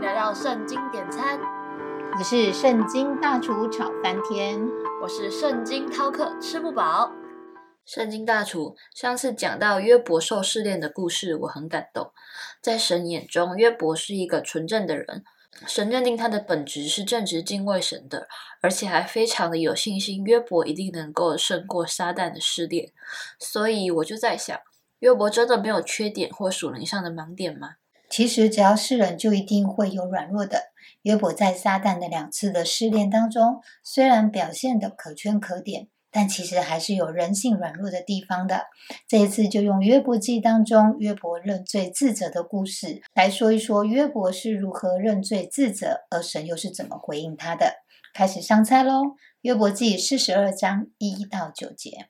迎来到圣经点餐，我是圣经大厨炒翻天，我是圣经饕客吃不饱。圣经大厨上次讲到约伯受试炼的故事，我很感动。在神眼中，约伯是一个纯正的人，神认定他的本质是正直敬畏神的，而且还非常的有信心，约伯一定能够胜过撒旦的试炼。所以我就在想，约伯真的没有缺点或属灵上的盲点吗？其实只要是人，就一定会有软弱的。约伯在撒旦的两次的试炼当中，虽然表现的可圈可点，但其实还是有人性软弱的地方的。这一次就用约伯记当中约伯认罪自责的故事来说一说，约伯是如何认罪自责，而神又是怎么回应他的。开始上菜喽！约伯记四十二章一到九节，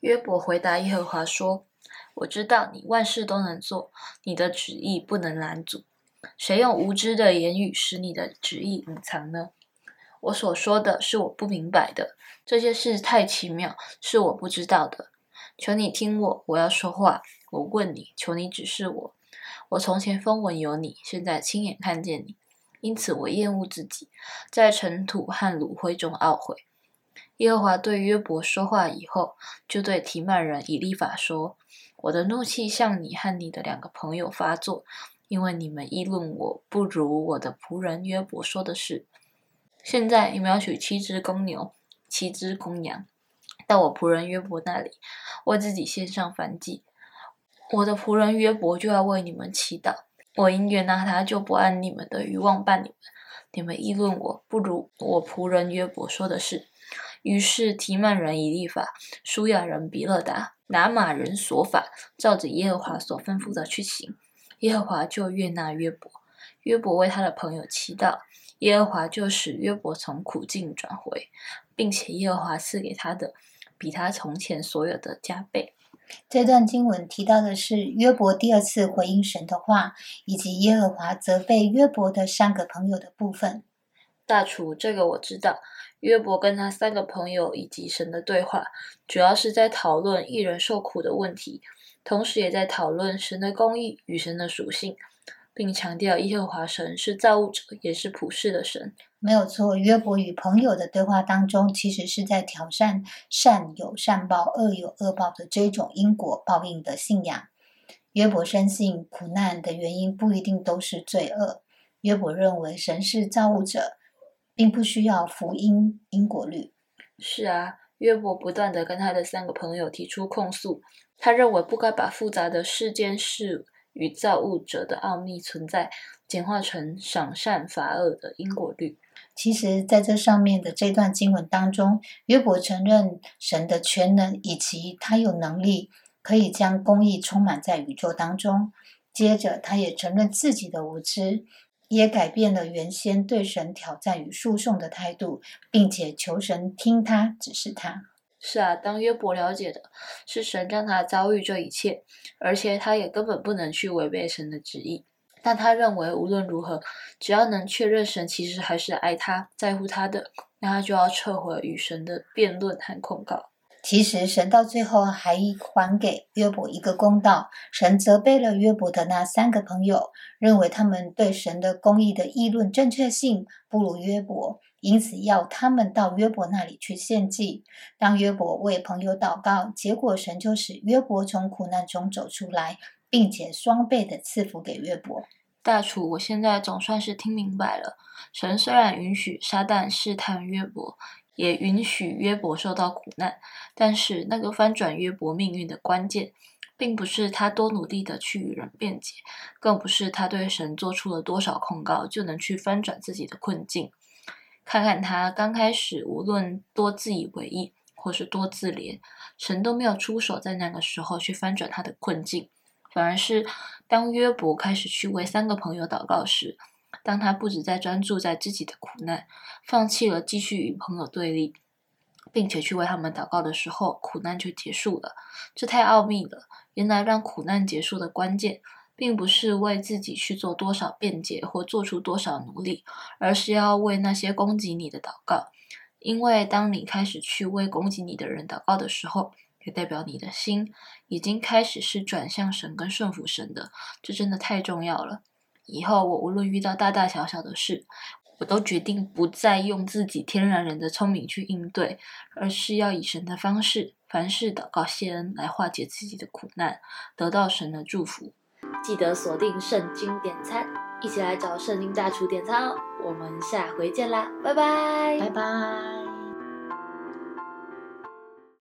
约伯回答耶和华说。我知道你万事都能做，你的旨意不能拦阻。谁用无知的言语使你的旨意隐藏呢？我所说的是我不明白的，这些事太奇妙，是我不知道的。求你听我，我要说话。我问你，求你指示我。我从前风闻有你，现在亲眼看见你，因此我厌恶自己，在尘土和炉灰中懊悔。耶和华对约伯说话以后，就对提曼人以利法说。我的怒气向你和你的两个朋友发作，因为你们议论我不如我的仆人约伯说的是。现在你们要取七只公牛、七只公羊，到我仆人约伯那里，为自己献上燔祭。我的仆人约伯就要为你们祈祷。我因愿纳他，就不按你们的欲望办你们。你们议论我不如我仆人约伯说的是。于是提曼人以立法、舒亚人比勒达、拿马人所法，照着耶和华所吩咐的去行，耶和华就悦纳约伯。约伯为他的朋友祈祷，耶和华就使约伯从苦境转回，并且耶和华赐给他的，比他从前所有的加倍。这段经文提到的是约伯第二次回应神的话，以及耶和华责备约伯的三个朋友的部分。大厨，这个我知道。约伯跟他三个朋友以及神的对话，主要是在讨论一人受苦的问题，同时也在讨论神的公义与神的属性，并强调耶和华神是造物者，也是普世的神。没有错，约伯与朋友的对话当中，其实是在挑战善有善报、恶有恶报的这种因果报应的信仰。约伯深信苦难的原因不一定都是罪恶。约伯认为神是造物者。并不需要福音因果律。是啊，约伯不断的跟他的三个朋友提出控诉，他认为不该把复杂的世间事与造物者的奥秘存在简化成赏善罚恶的因果律。其实，在这上面的这段经文当中，约伯承认神的全能，以及他有能力可以将公义充满在宇宙当中。接着，他也承认自己的无知。也改变了原先对神挑战与诉讼的态度，并且求神听他指示他。是啊，当约伯了解的是神让他遭遇这一切，而且他也根本不能去违背神的旨意，但他认为无论如何，只要能确认神其实还是爱他、在乎他的，那他就要撤回与神的辩论和控告。其实神到最后还还给约伯一个公道。神责备了约伯的那三个朋友，认为他们对神的公义的议论正确性不如约伯，因此要他们到约伯那里去献祭。当约伯为朋友祷告，结果神就使约伯从苦难中走出来，并且双倍的赐福给约伯。大厨，我现在总算是听明白了。神虽然允许撒旦试探约伯。也允许约伯受到苦难，但是那个翻转约伯命运的关键，并不是他多努力的去与人辩解，更不是他对神做出了多少控告就能去翻转自己的困境。看看他刚开始，无论多自以为意或是多自怜，神都没有出手，在那个时候去翻转他的困境，反而是当约伯开始去为三个朋友祷告时。当他不止在专注在自己的苦难，放弃了继续与朋友对立，并且去为他们祷告的时候，苦难就结束了。这太奥秘了！原来让苦难结束的关键，并不是为自己去做多少辩解或做出多少努力而是要为那些攻击你的祷告。因为当你开始去为攻击你的人祷告的时候也代表你的心已经开始是转向神跟顺服神的这真的太重要了。以后我无论遇到大大小小的事我都决定不再用自己天然人的聪明去应对而是要以神的方式凡事祷告谢恩来化解自己的苦难得到神的祝福。记得锁定圣经点餐，一起来找圣经大厨点餐哦。我们下回见啦，拜拜，拜拜。